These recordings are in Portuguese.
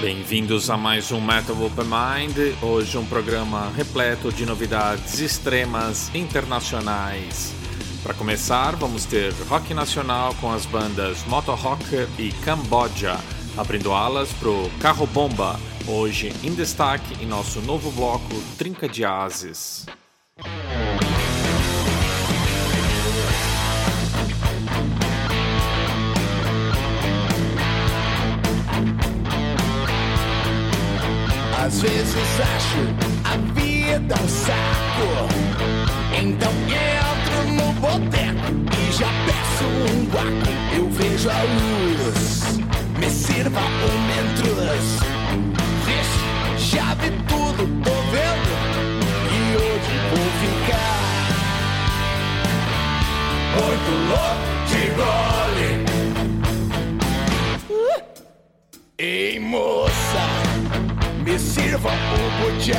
Bem-vindos a mais um Metal Open Mind. Hoje um programa repleto de novidades extremas internacionais. Para começar, vamos ter rock nacional com as bandas Motorrock e Cambodia, abrindo alas pro Carro Bomba, hoje em destaque em nosso novo bloco Trinca de Ases. Às vezes acho a vida um saco. Então entro no boteco e já peço um guaco. Eu vejo a luz, me sirva um mentruz. Vixe, já vi tudo, tô vendo. E hoje vou ficar muito louco de gole. Uh! Ei, moça me sirva o butiá.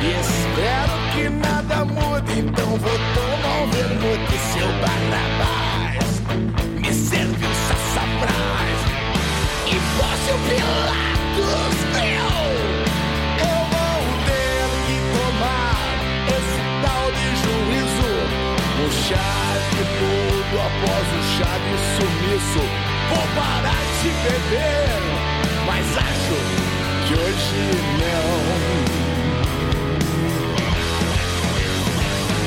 E espero que nada mude, então vou tomar um vermute, seu Barrabás. Me serve o sassafrás. E você Pilatos, eu, eu vou ter que tomar esse tal de juízo. O chá de tudo após o chá de sumiço. Vou parar de beber, mas acho hoje não.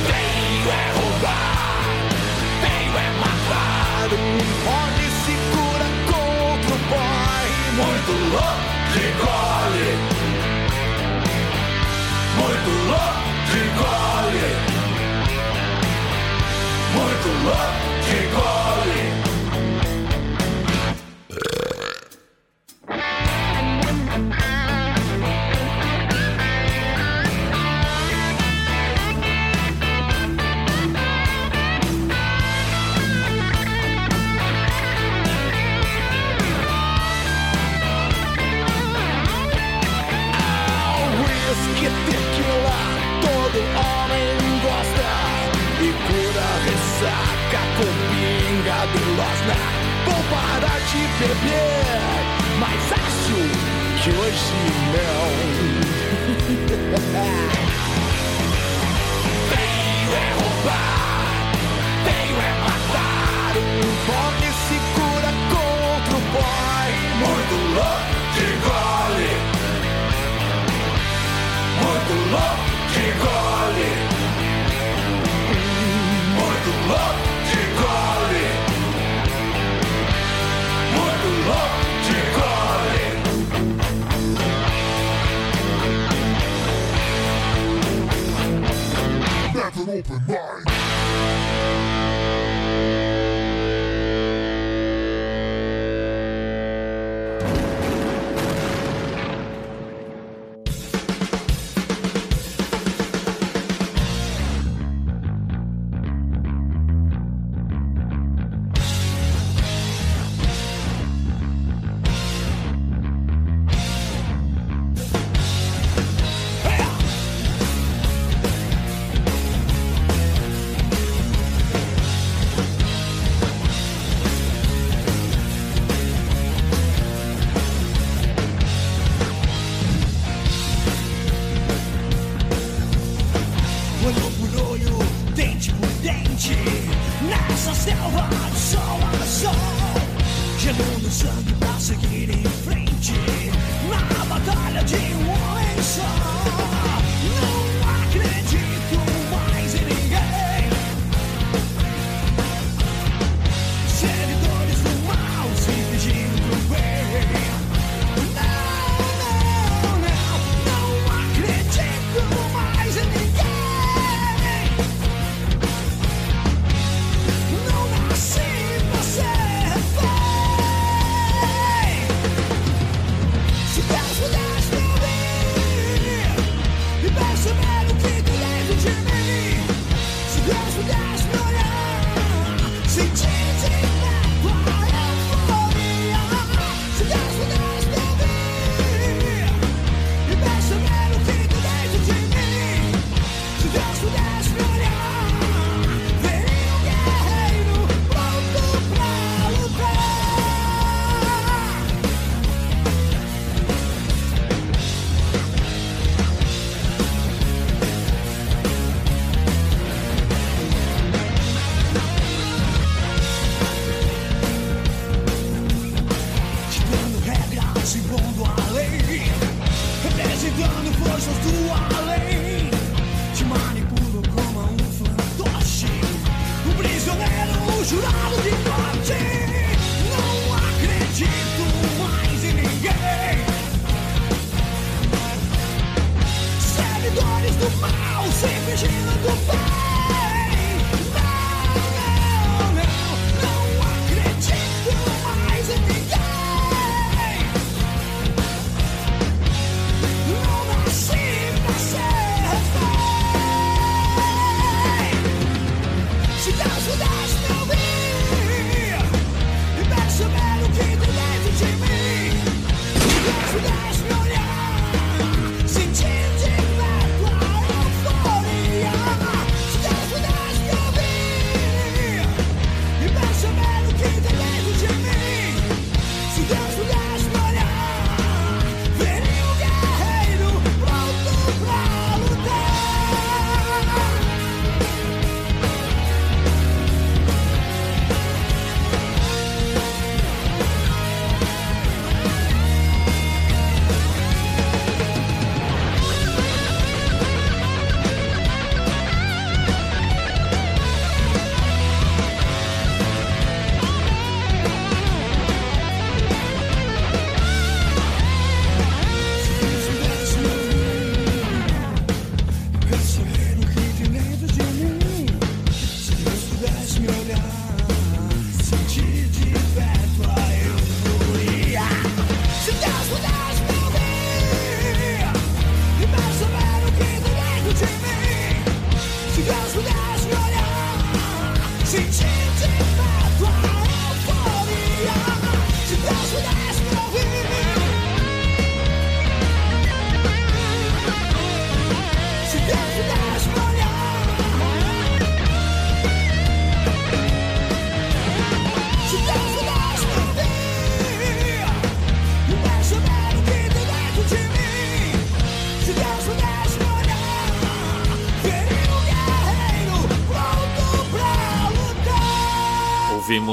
Tenho é roubar, tenho é matar. Um pode se cura com outro boy. Muito louco de gole. Muito louco de gole. Muito louco de gole. te beber, mas acho que hoje não. Veio é roubar, veio é matar. Um pobre se cura contra o boy. Muito louco de gole, muito louco de gole, muito louco. open mind.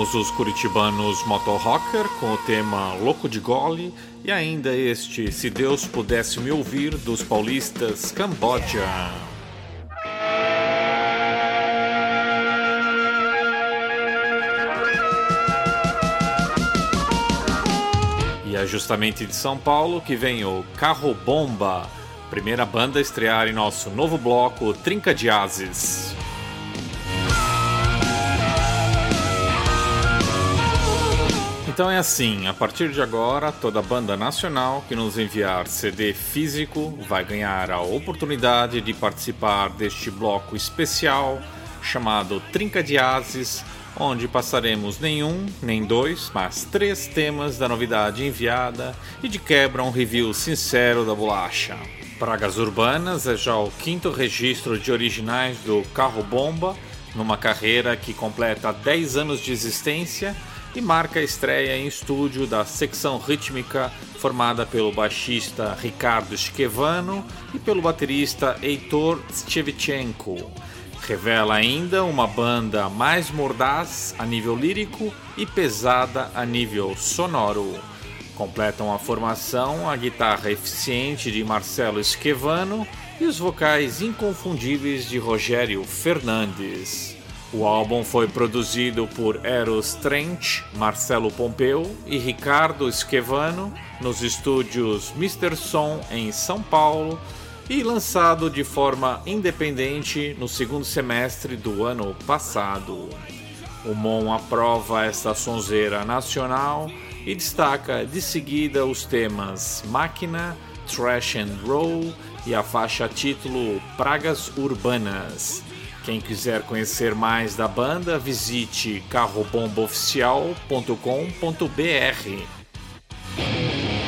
Ouvimos os curitibanos Motorrocker com o tema Louco de Gole e ainda este Se Deus Pudesse Me Ouvir dos paulistas Camboja. E é justamente de São Paulo que vem o Carro Bomba, primeira banda a estrear em nosso novo bloco Trinca de Ases. Então é assim, a partir de agora, toda banda nacional que nos enviar CD físico vai ganhar a oportunidade de participar deste bloco especial chamado Trinca de Ases, onde passaremos nenhum, nem dois, mas três temas da novidade enviada e de quebra um review sincero da bolacha. Pragas Urbanas é já o quinto registro de originais do Carro Bomba, numa carreira que completa 10 anos de existência e marca a estreia em estúdio da secção rítmica formada pelo baixista Ricardo Schevano e pelo baterista Heitor Shevchenko. Revela ainda uma banda mais mordaz a nível lírico e pesada a nível sonoro. Completam a formação a guitarra eficiente de Marcelo Schevano e os vocais inconfundíveis de Rogério Fernandes. O álbum foi produzido por Eros Trent, Marcelo Pompeu e Ricardo Schevano nos estúdios Mr. Som em São Paulo e lançado de forma independente no segundo semestre do ano passado. O Mon aprova esta sonzeira nacional e destaca de seguida os temas Máquina, Trash and Roll e a faixa título Pragas Urbanas. Quem quiser conhecer mais da banda, visite carrobombaoficial.com.br.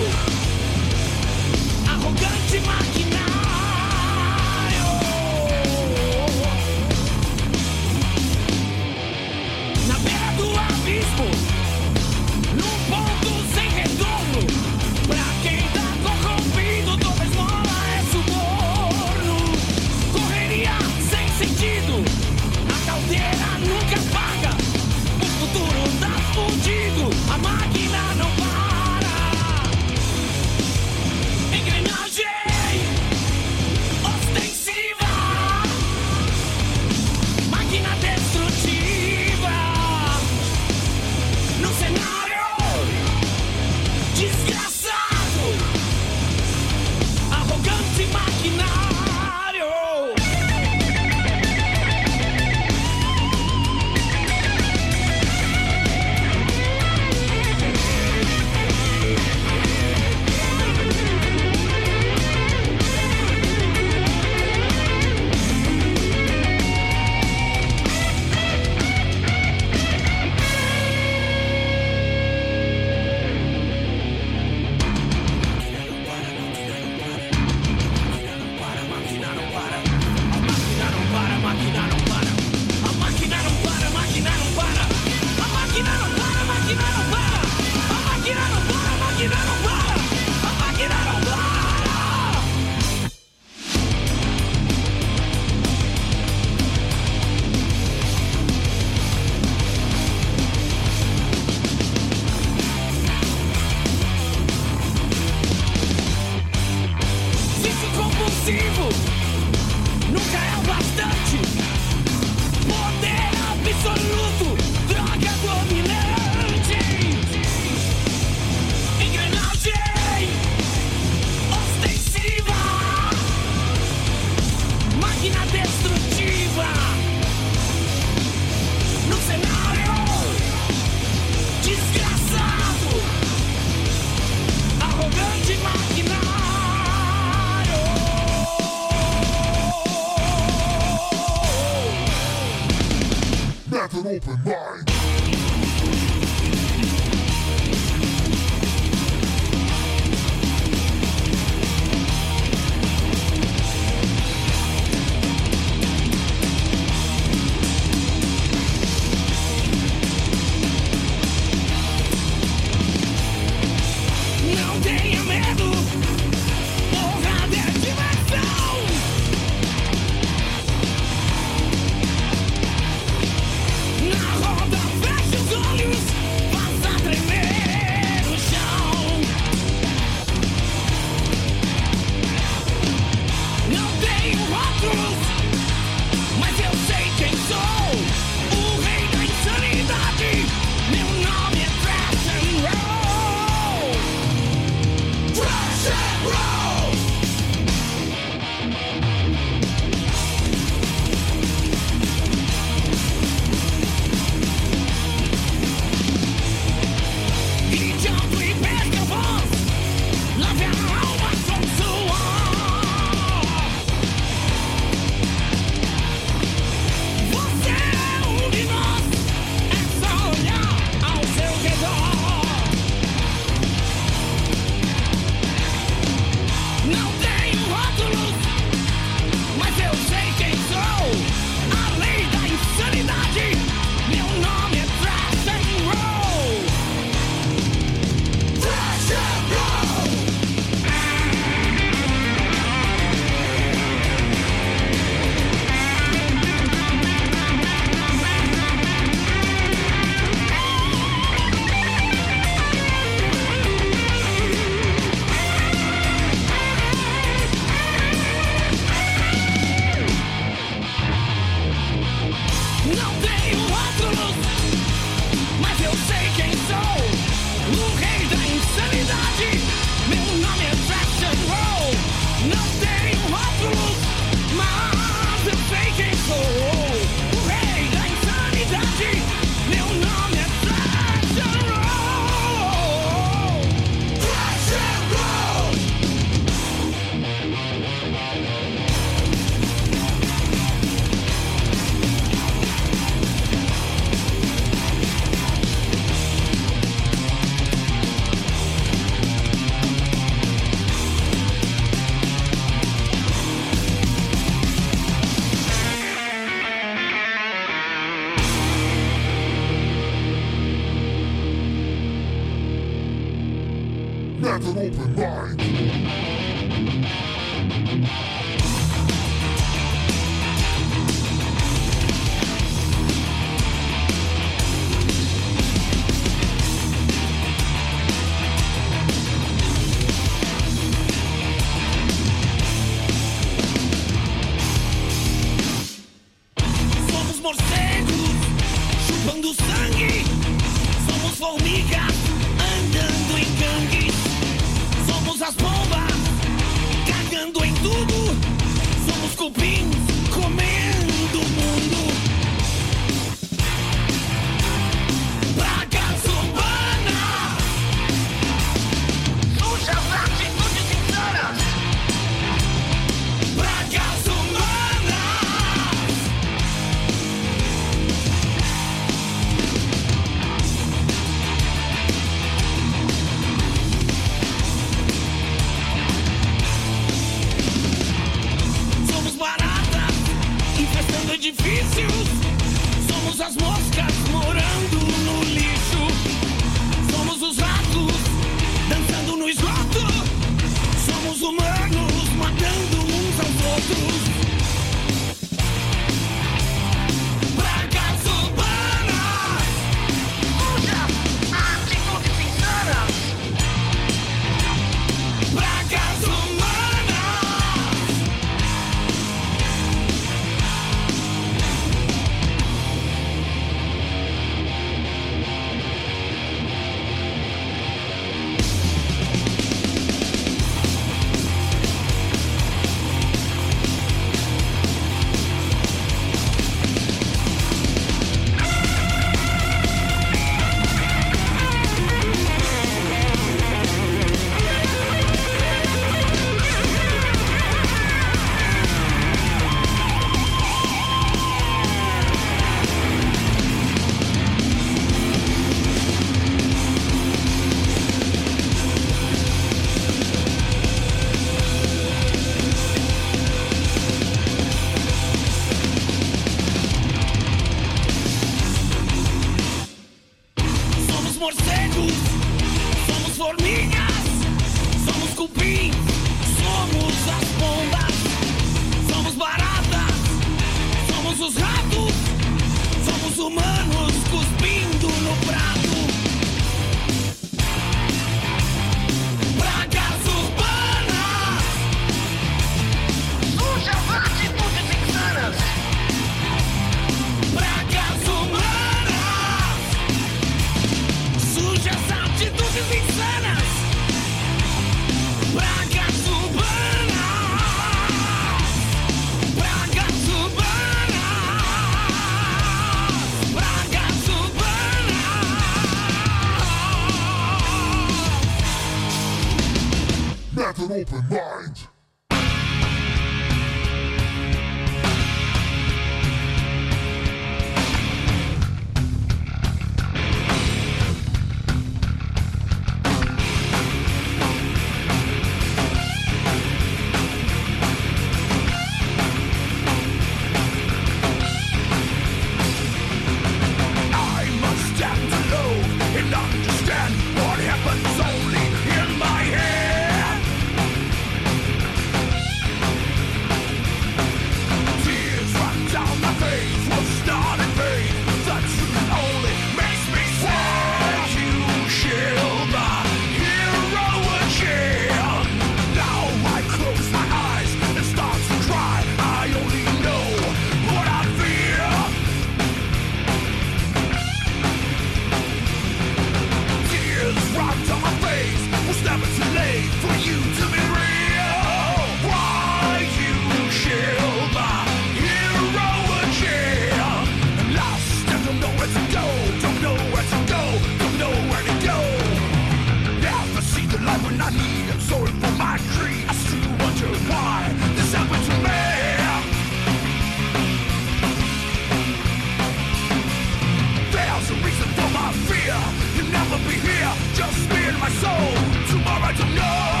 soul. Tomorrow I don't know.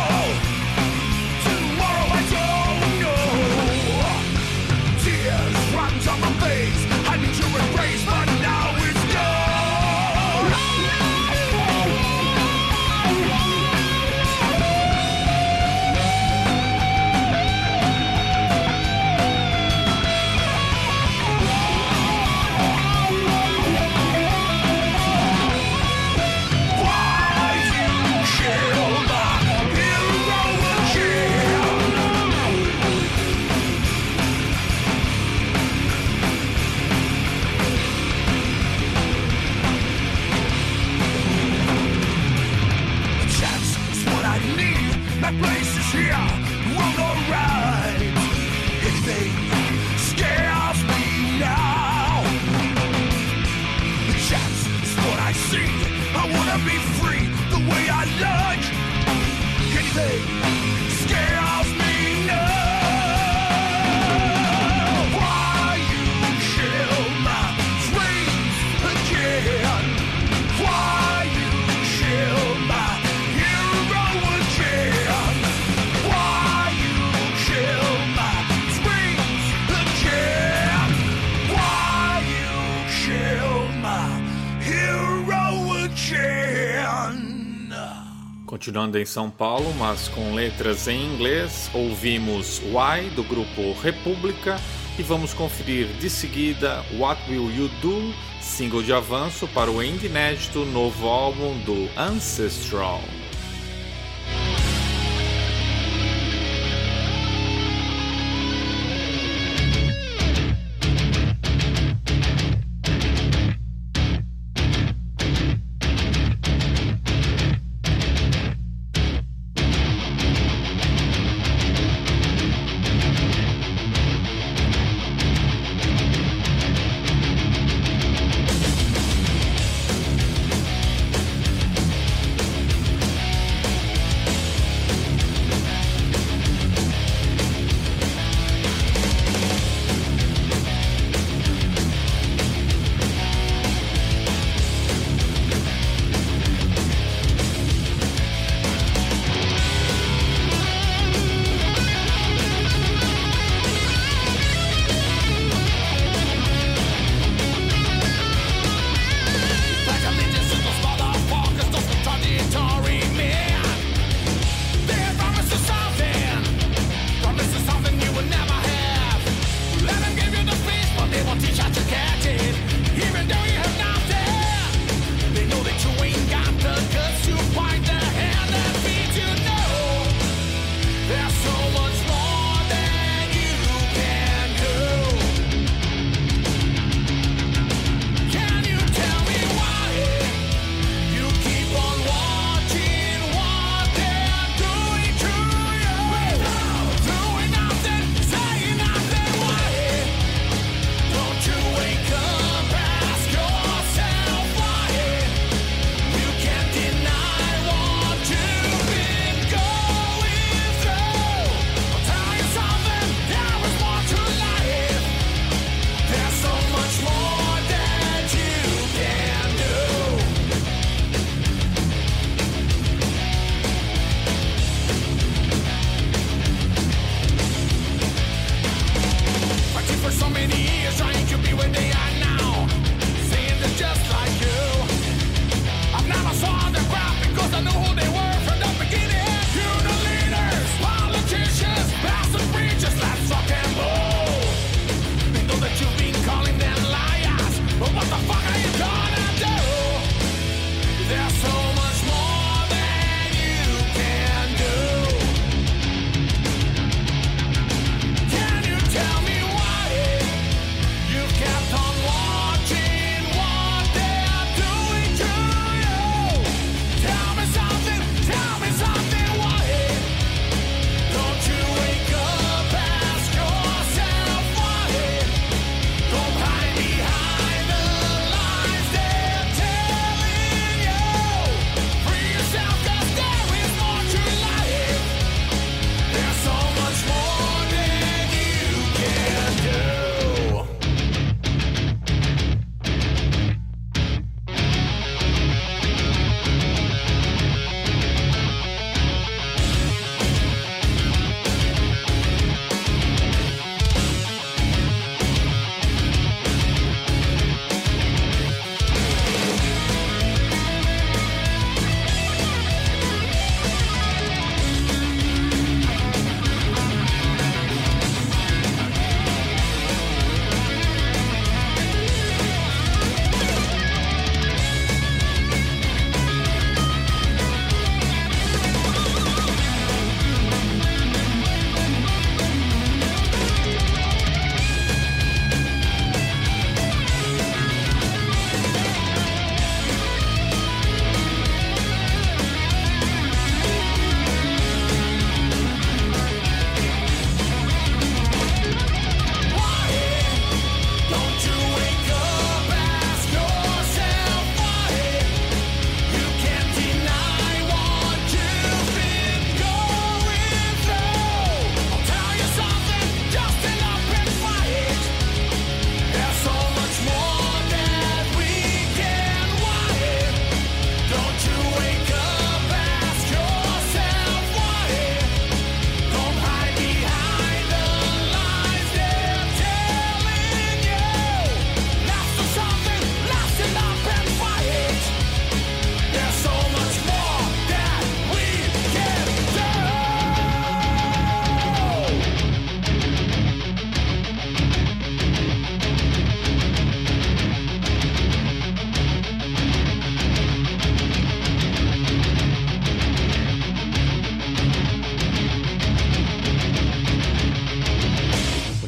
Continuando em São Paulo, mas com letras em inglês, ouvimos Why do grupo República e vamos conferir de seguida What Will You Do, single de avanço para o inédito novo álbum do Ancestral.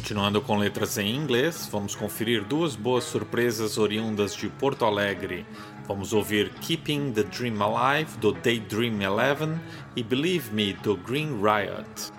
Continuando com letras em inglês, vamos conferir duas boas surpresas oriundas de Porto Alegre. Vamos ouvir Keeping the Dream Alive do Daydream Eleven e Believe Me do Green Riot.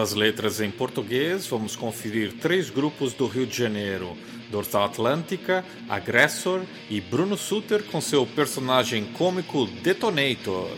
Às letras em português, vamos conferir três grupos do Rio de Janeiro: Dorsal Atlântica, Agressor e Bruno Suter com seu personagem cômico Detonator.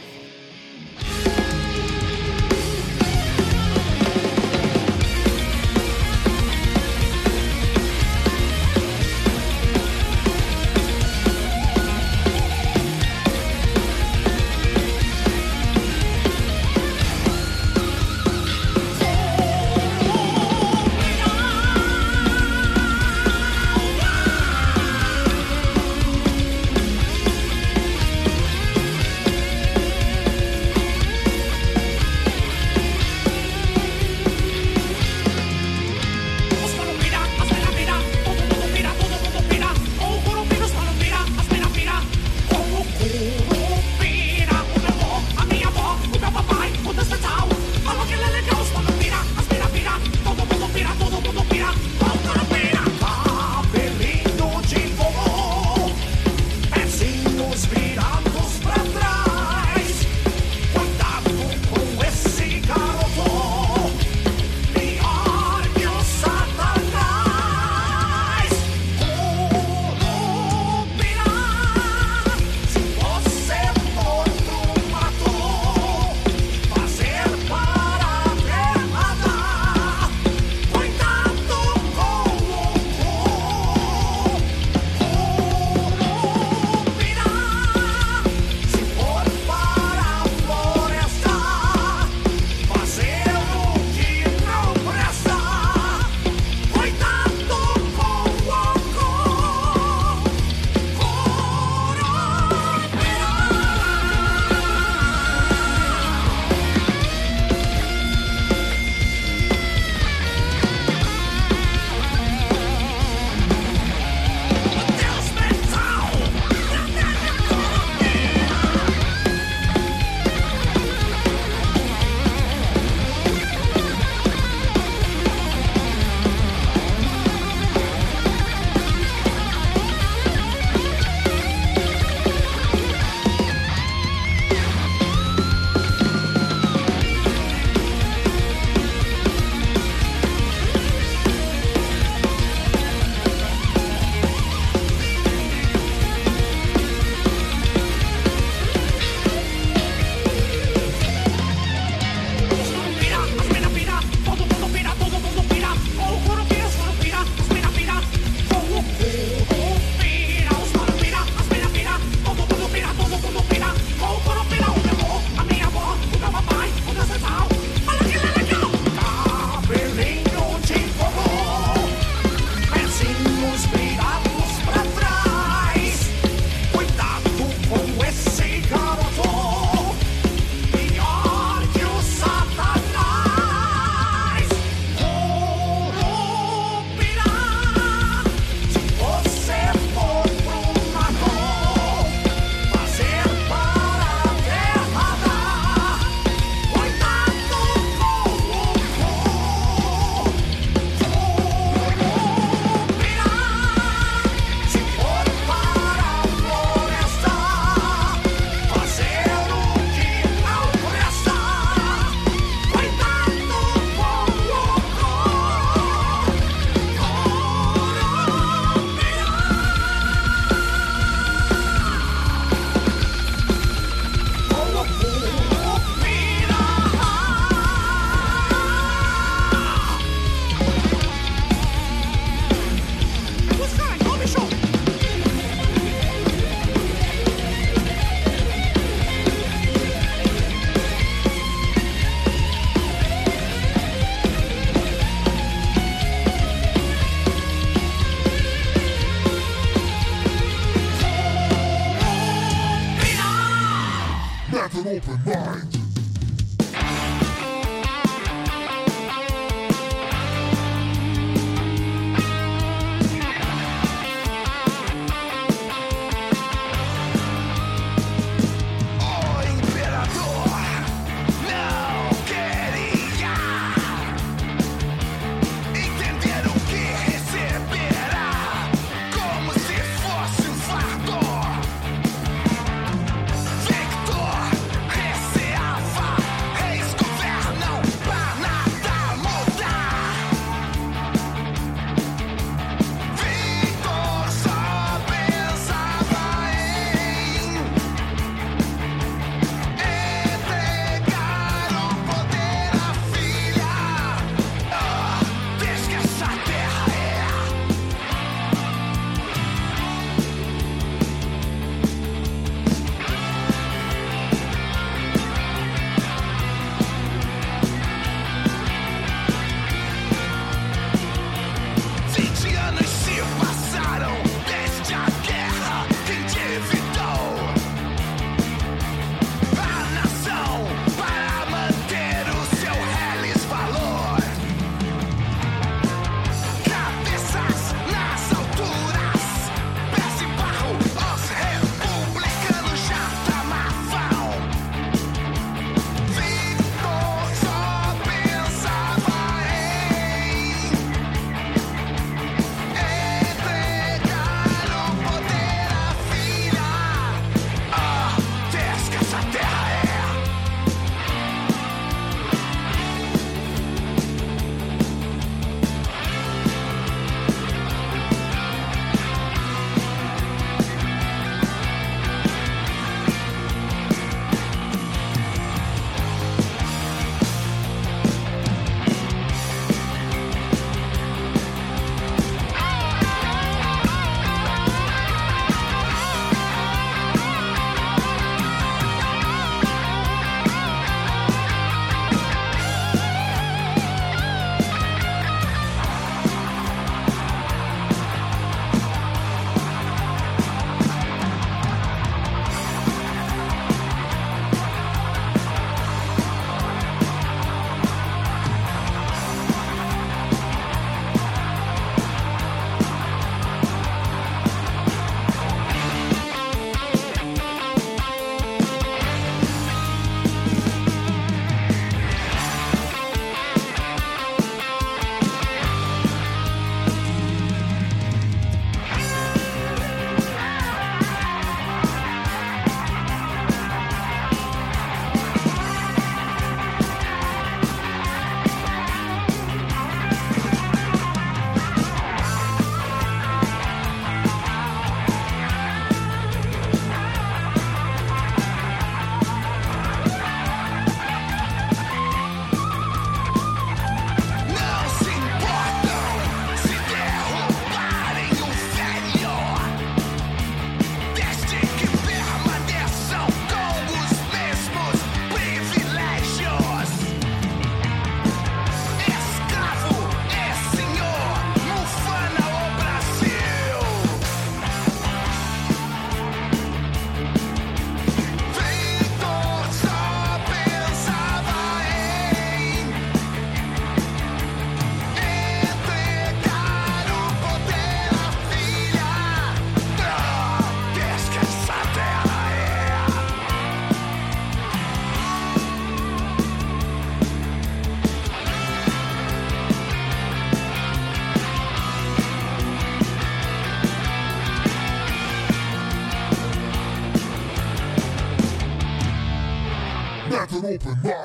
Open mind.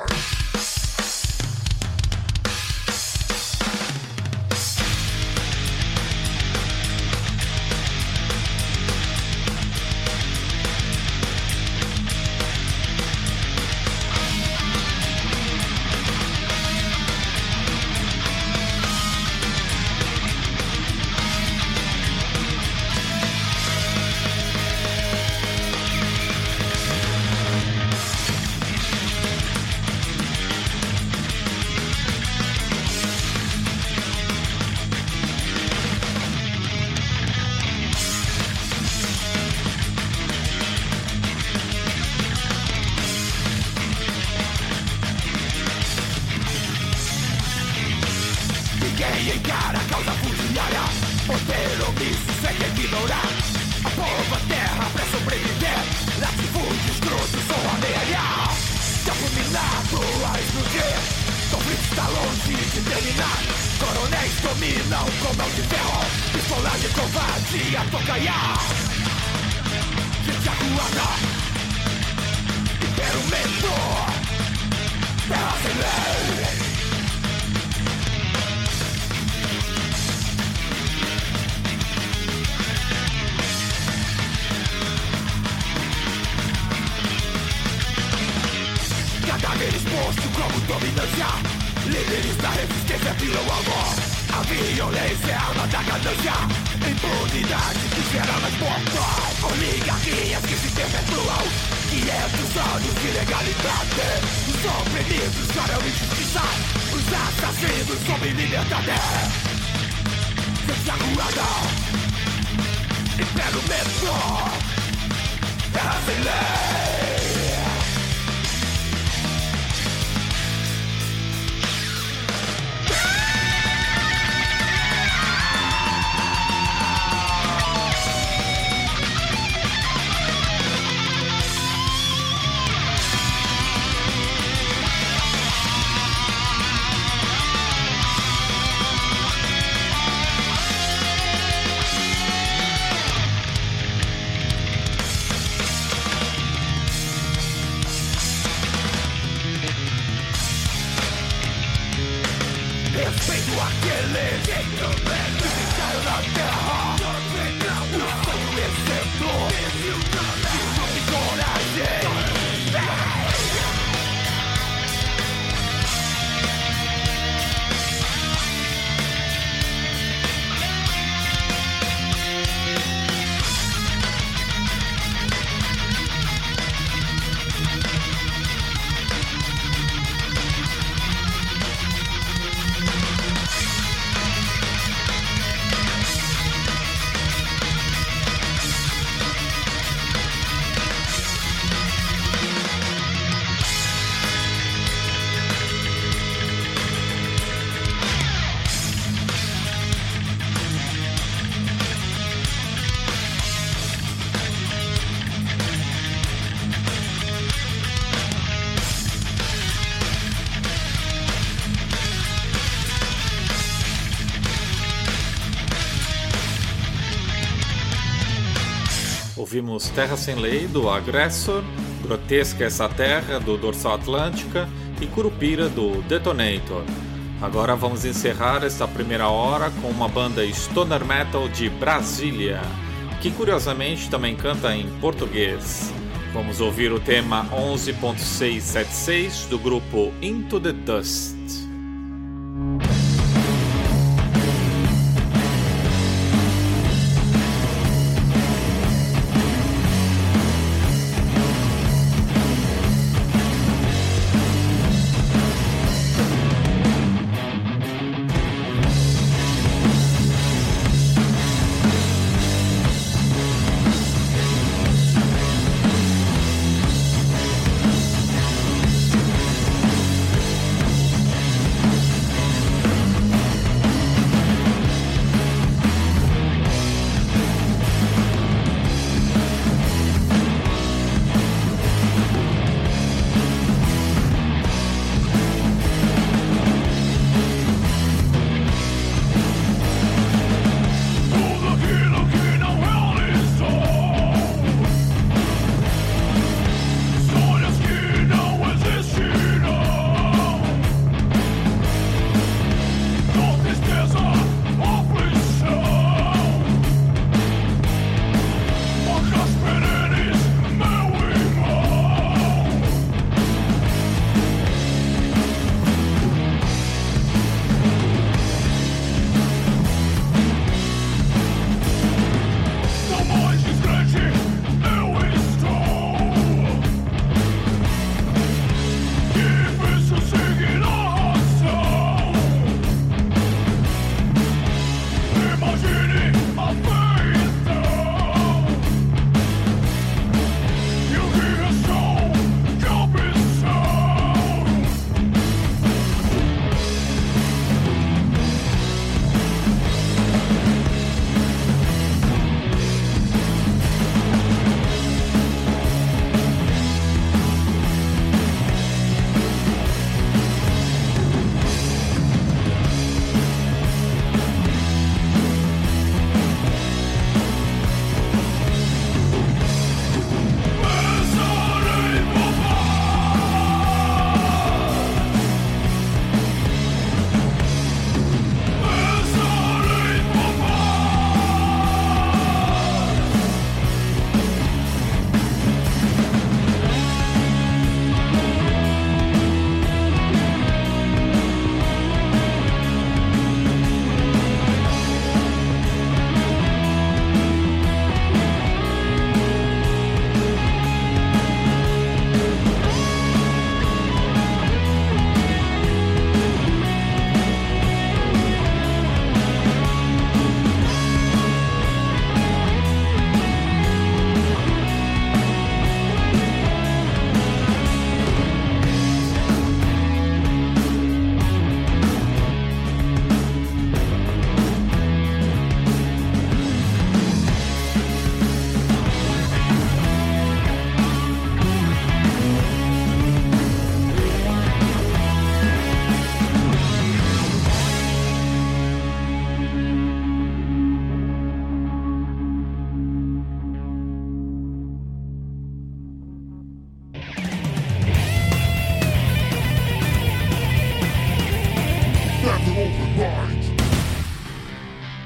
Poder omisso sem ignorar A povo a terra pra sobreviver Latifúndio escroto só ameaça Campo minado a explodir Conflito está longe de terminar Coronéis dominam com mão de ferro Pistola de covardia tocaiar Gente acuada Império medo Terra sem lei como dominância Líderes da resistência viram amor. A violência é a arma da ganância. Impunidade que gera mais mortos Oligarquias que se perpetuam 500 anos de legalidade. Os oprimidos choram injustiça. Os assassinos sob liberdade. Gente acuada Império medo Terra sem lei Ouvimos Terra Sem Lei do Aggressor, Grotesca Essa Terra do Dorsal Atlântica e Curupira do Detonator. Agora vamos encerrar esta primeira hora com uma banda stoner metal de Brasília, que curiosamente também canta em português. Vamos ouvir o tema 11.676 do grupo Into the Dust.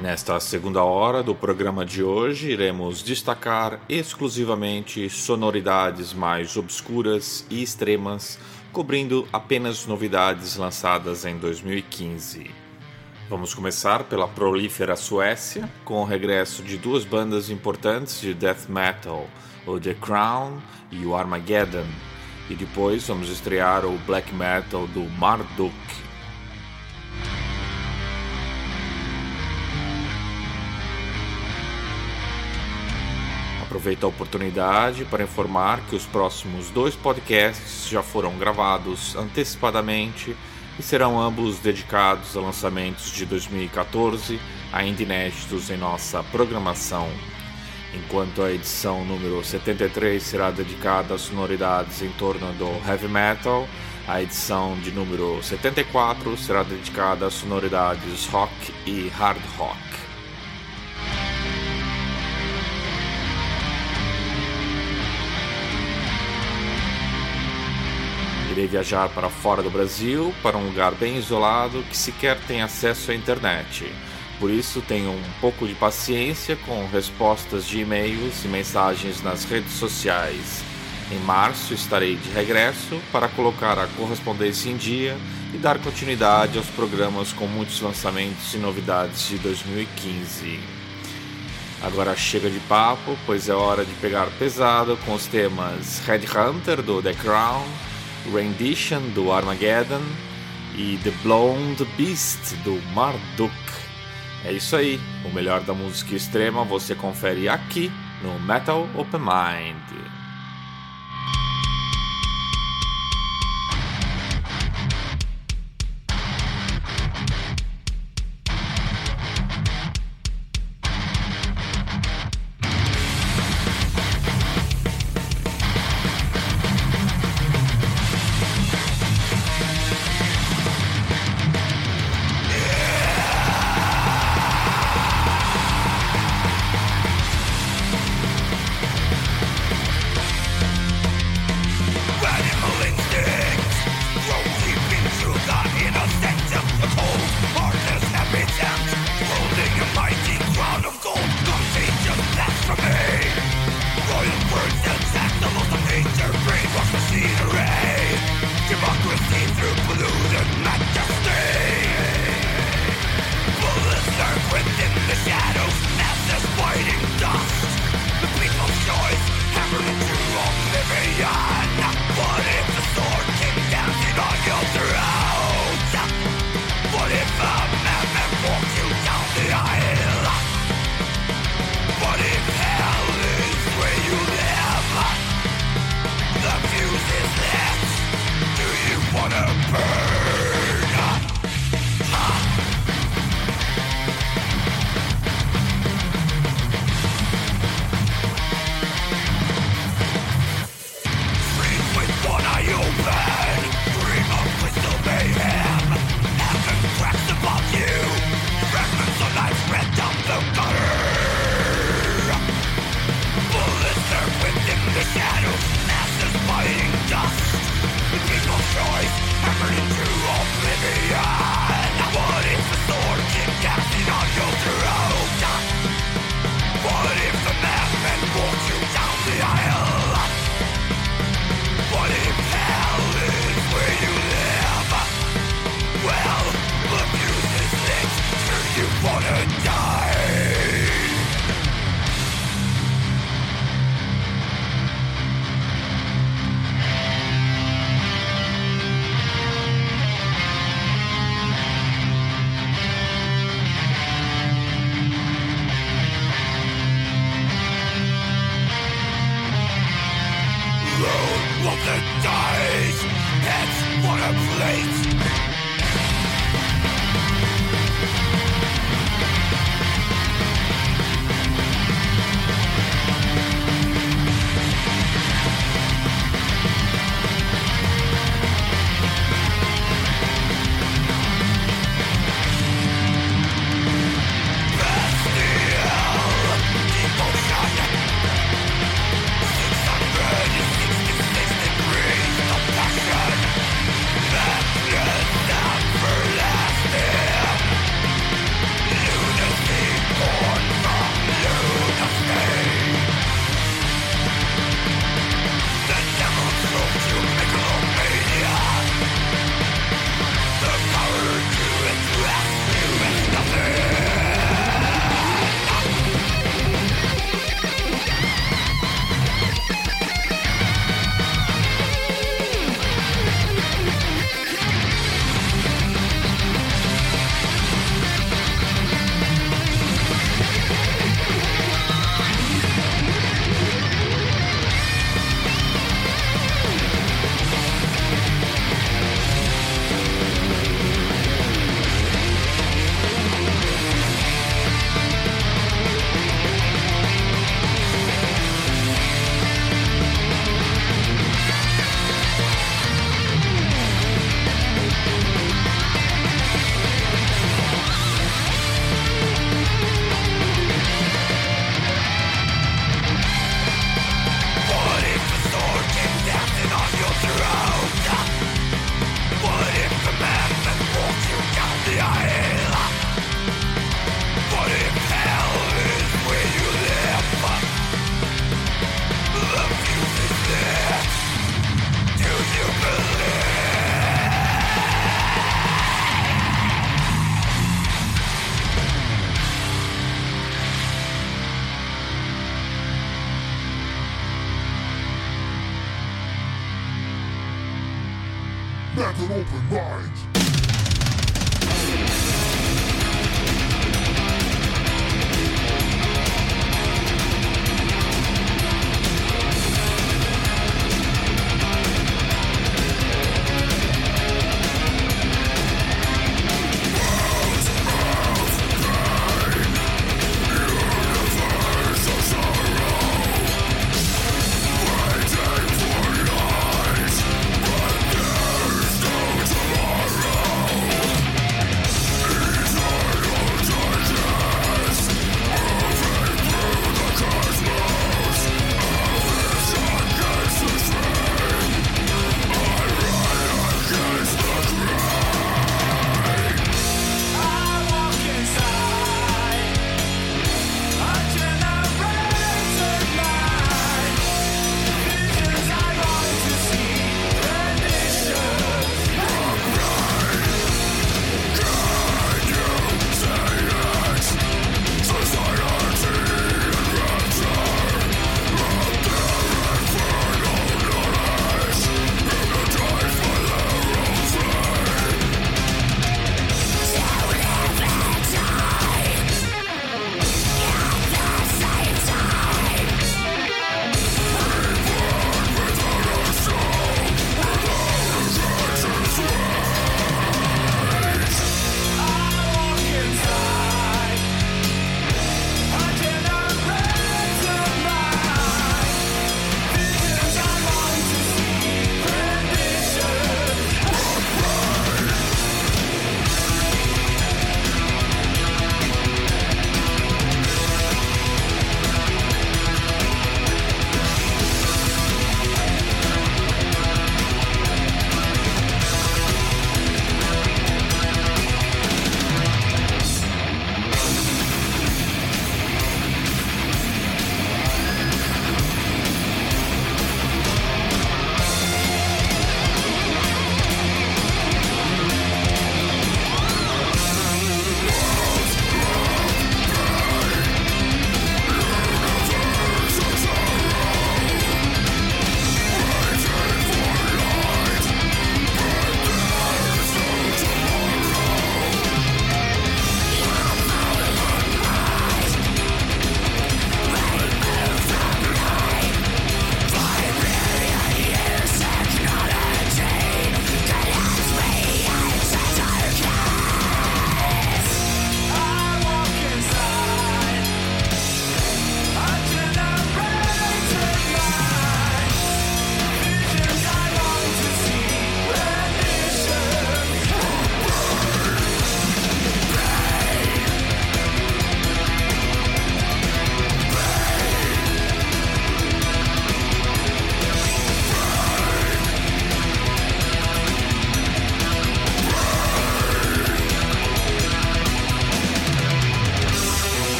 Nesta segunda hora do programa de hoje, iremos destacar exclusivamente sonoridades mais obscuras e extremas, cobrindo apenas novidades lançadas em 2015. Vamos começar pela prolífera Suécia, com o regresso de duas bandas importantes de death metal, o The Crown e o Armageddon, e depois vamos estrear o black metal do Marduk. Aproveito a oportunidade para informar que os próximos dois podcasts já foram gravados antecipadamente e serão ambos dedicados a lançamentos de 2014, ainda inéditos em nossa programação. Enquanto a edição número 73 será dedicada a sonoridades em torno do heavy metal, a edição de número 74 será dedicada a sonoridades rock e hard rock. Irei viajar para fora do Brasil, para um lugar bem isolado que sequer tem acesso à internet. Por isso, tenham um pouco de paciência com respostas de e-mails e mensagens nas redes sociais. Em março estarei de regresso para colocar a correspondência em dia e dar continuidade aos programas com muitos lançamentos e novidades de 2015. Agora chega de papo, pois é hora de pegar pesado com os temas Headhunter do The Crown, Rendition do Armageddon e The Blonde Beast do Marduk. É isso aí, o melhor da música extrema você confere aqui no Metal Open Mind.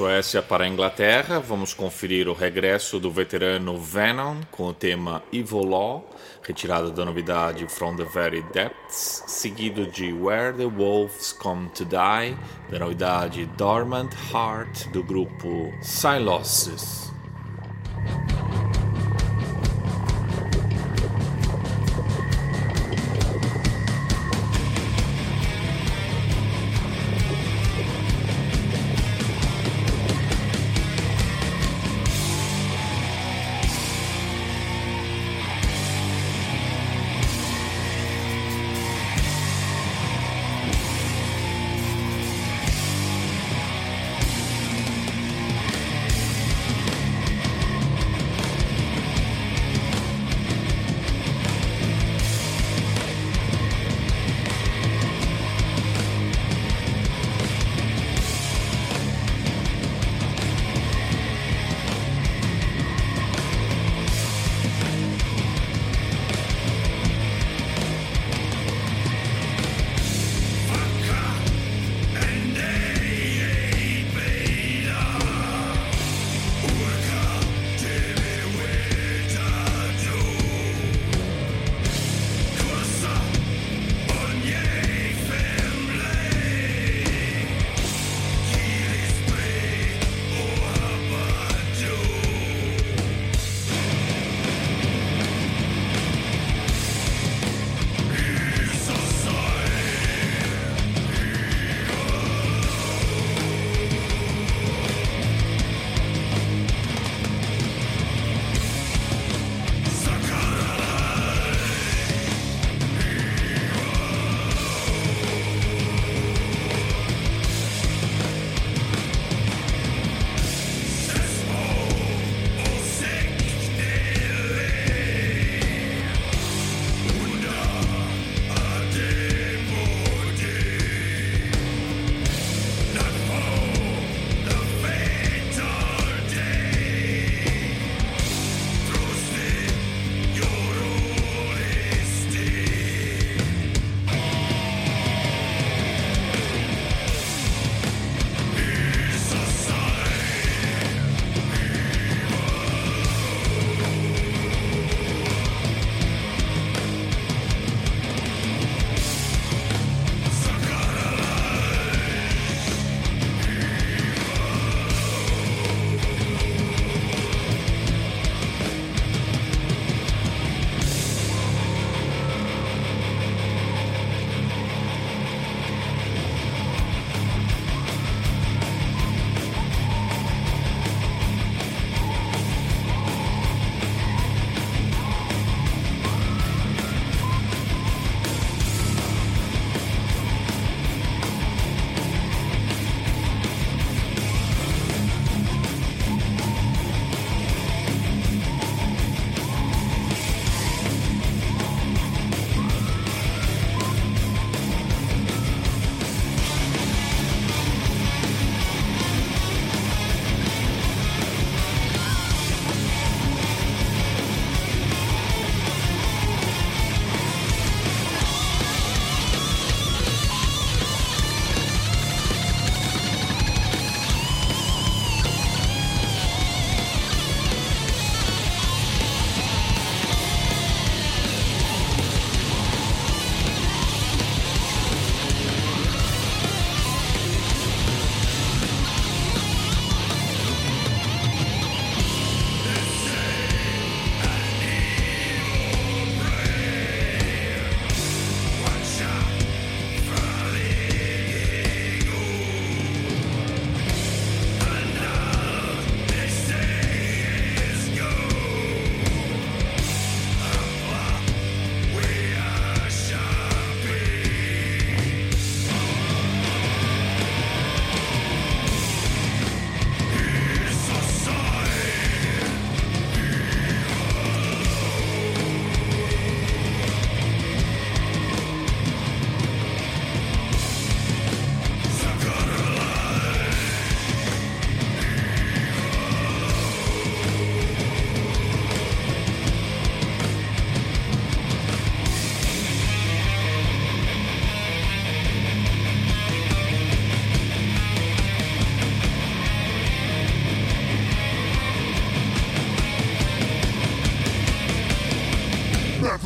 Suécia para a Inglaterra, vamos conferir o regresso do veterano Venom com o tema Evil Law, retirado da novidade From the Very Depths, seguido de Where the Wolves Come to Die, da novidade Dormant Heart do grupo Silosis.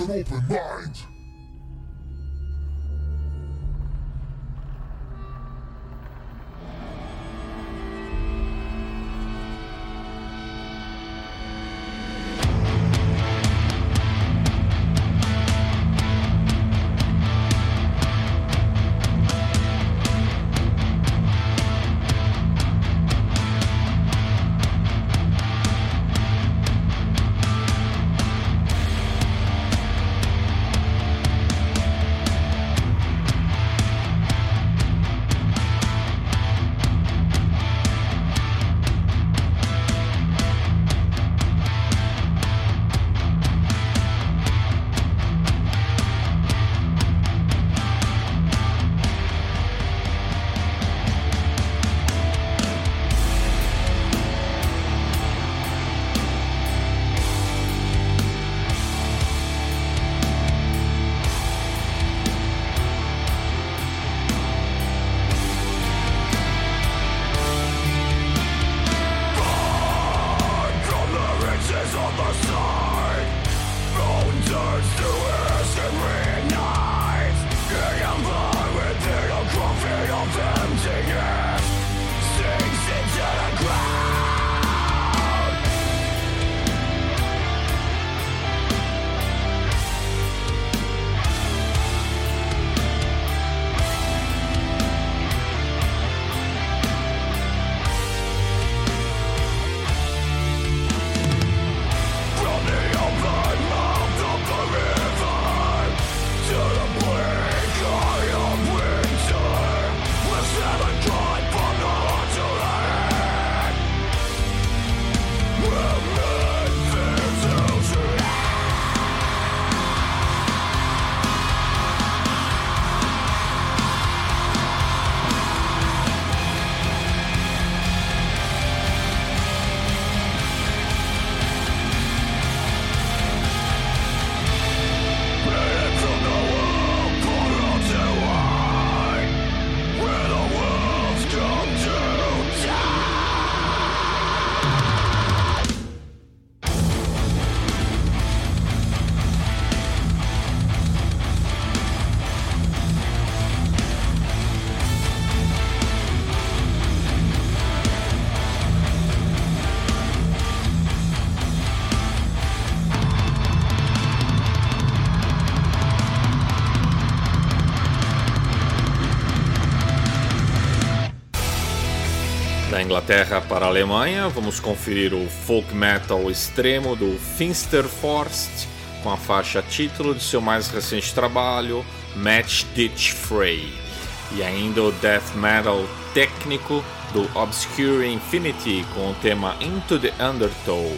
an open mind. Inglaterra para a Alemanha, vamos conferir o folk metal extremo do Finsterforst com a faixa título de seu mais recente trabalho, Match Ditch Fray, e ainda o death metal técnico do Obscure Infinity com o tema Into the Undertow.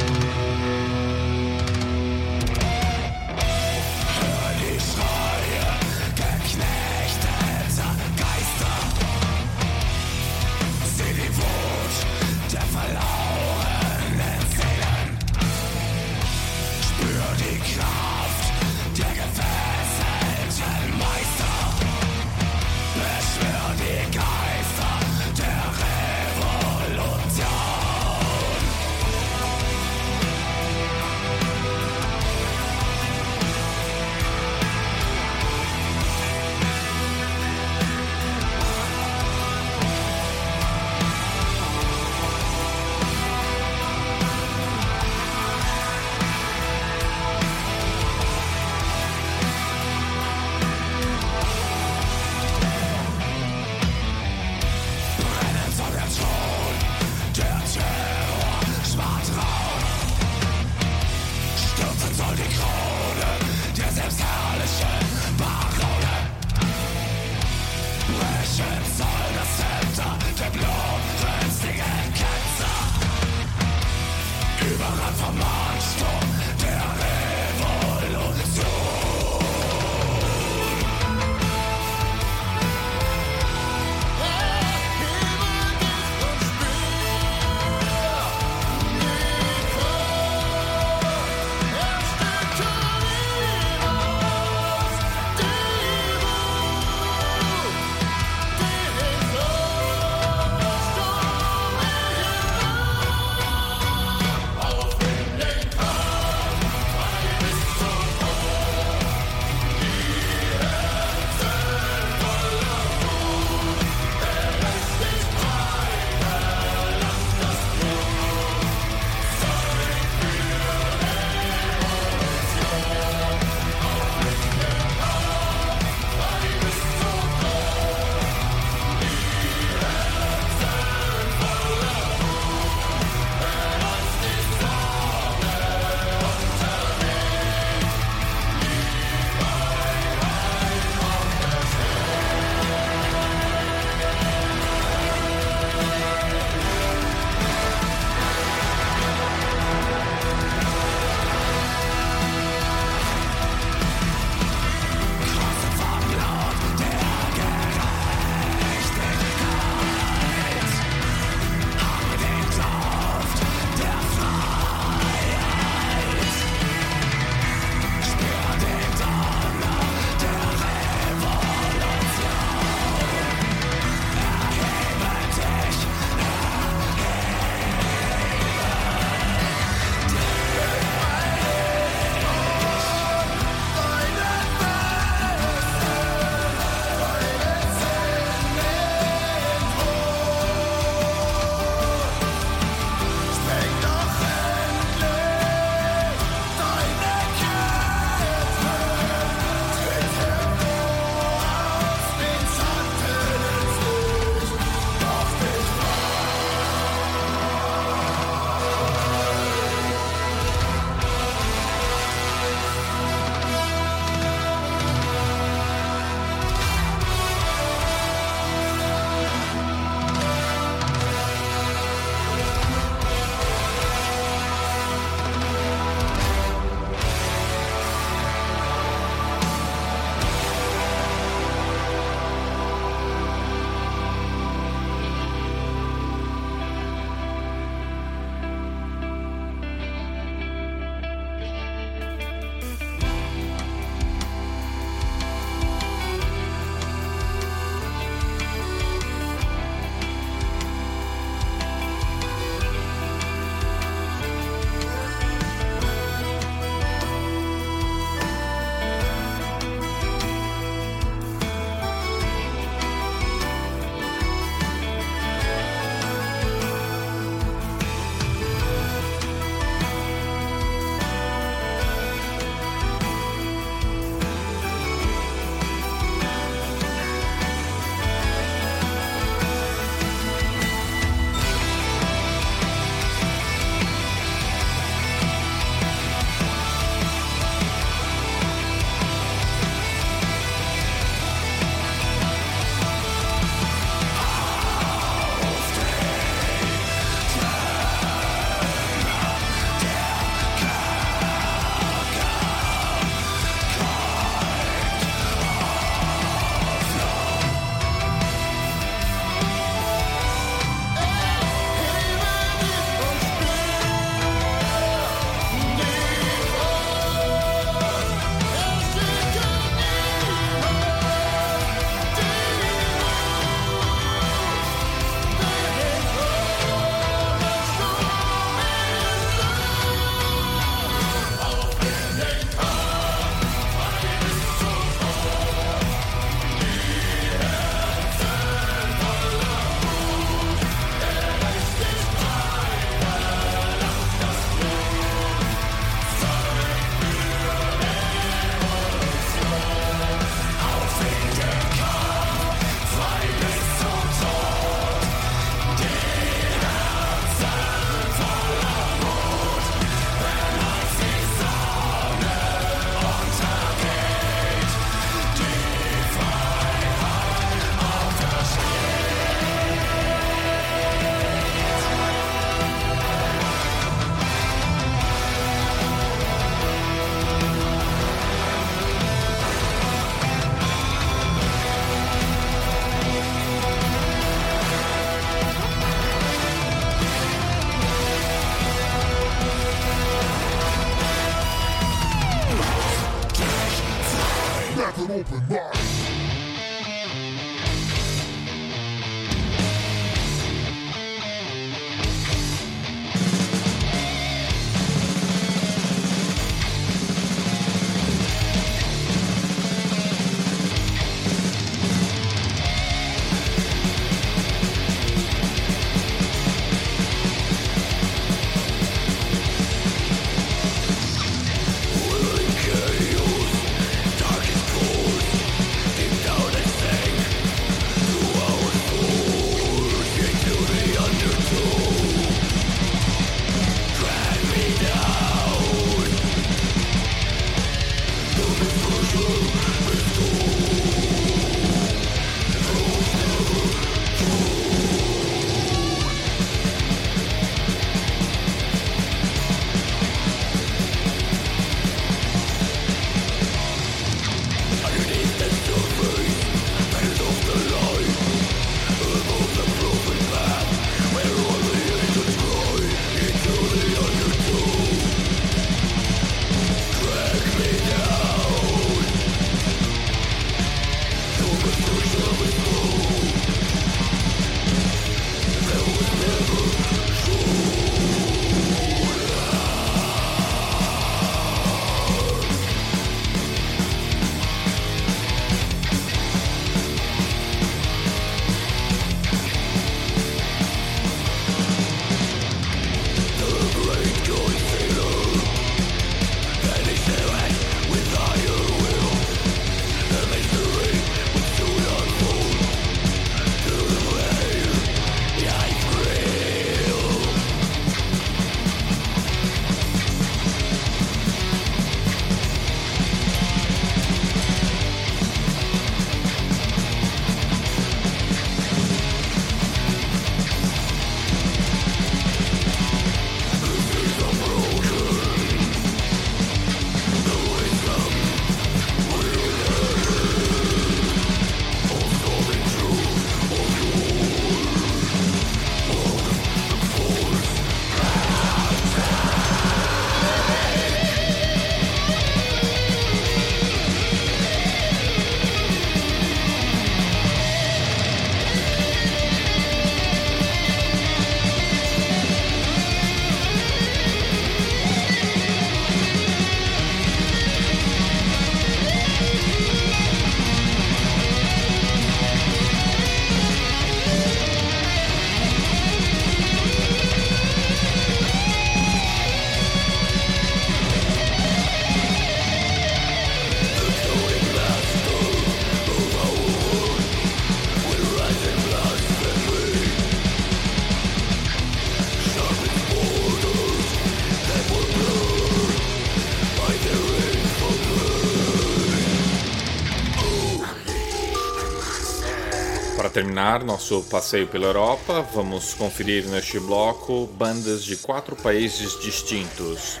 Terminar nosso passeio pela Europa, vamos conferir neste bloco bandas de quatro países distintos.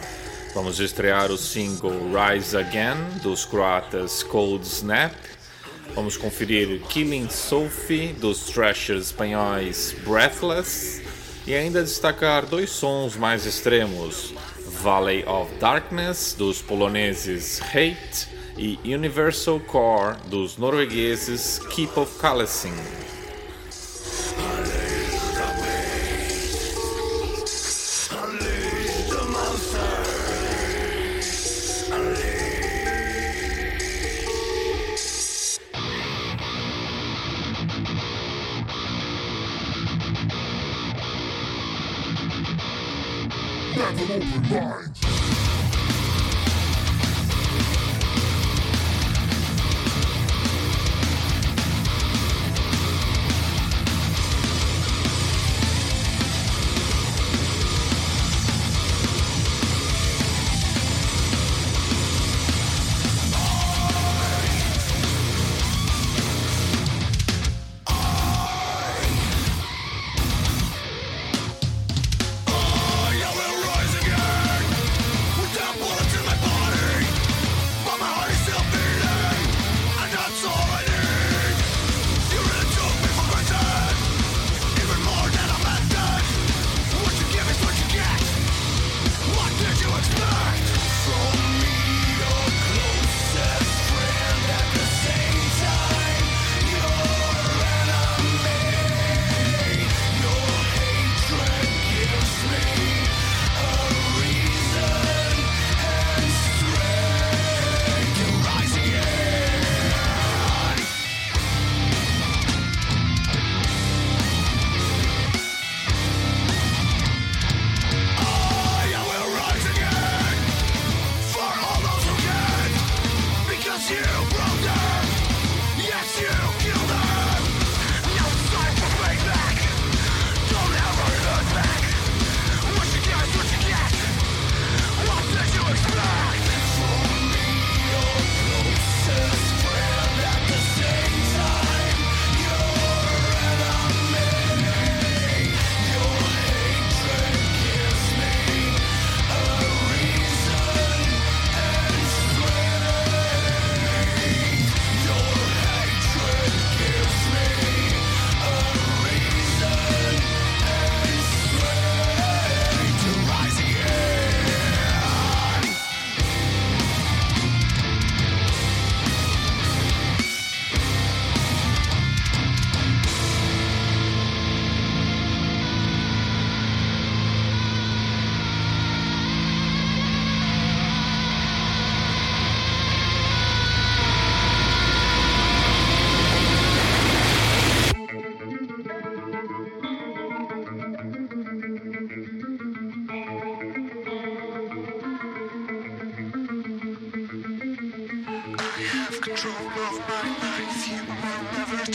Vamos estrear o single Rise Again dos croatas Cold Snap. Vamos conferir Killing Sophie dos thrashers espanhóis Breathless. E ainda destacar dois sons mais extremos: Valley of Darkness dos poloneses Hate e Universal Core dos noruegueses Keep of Kalesing.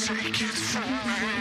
Take it from me.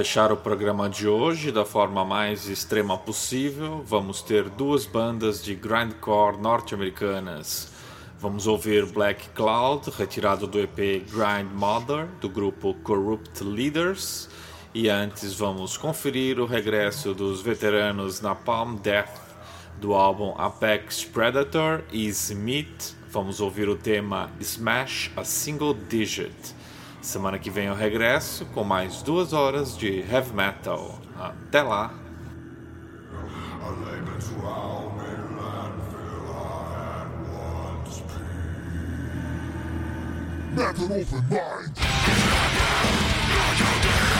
Fechar o programa de hoje da forma mais extrema possível, vamos ter duas bandas de grindcore norte-americanas. Vamos ouvir Black Cloud, retirado do EP Grind Mother, do grupo Corrupt Leaders. E antes vamos conferir o regresso dos veteranos Napalm Death, do álbum Apex Predator e Smith. Vamos ouvir o tema Smash a Single Digit. Semana que vem eu regresso com mais duas horas de heavy metal. Até lá! A Lebensraum in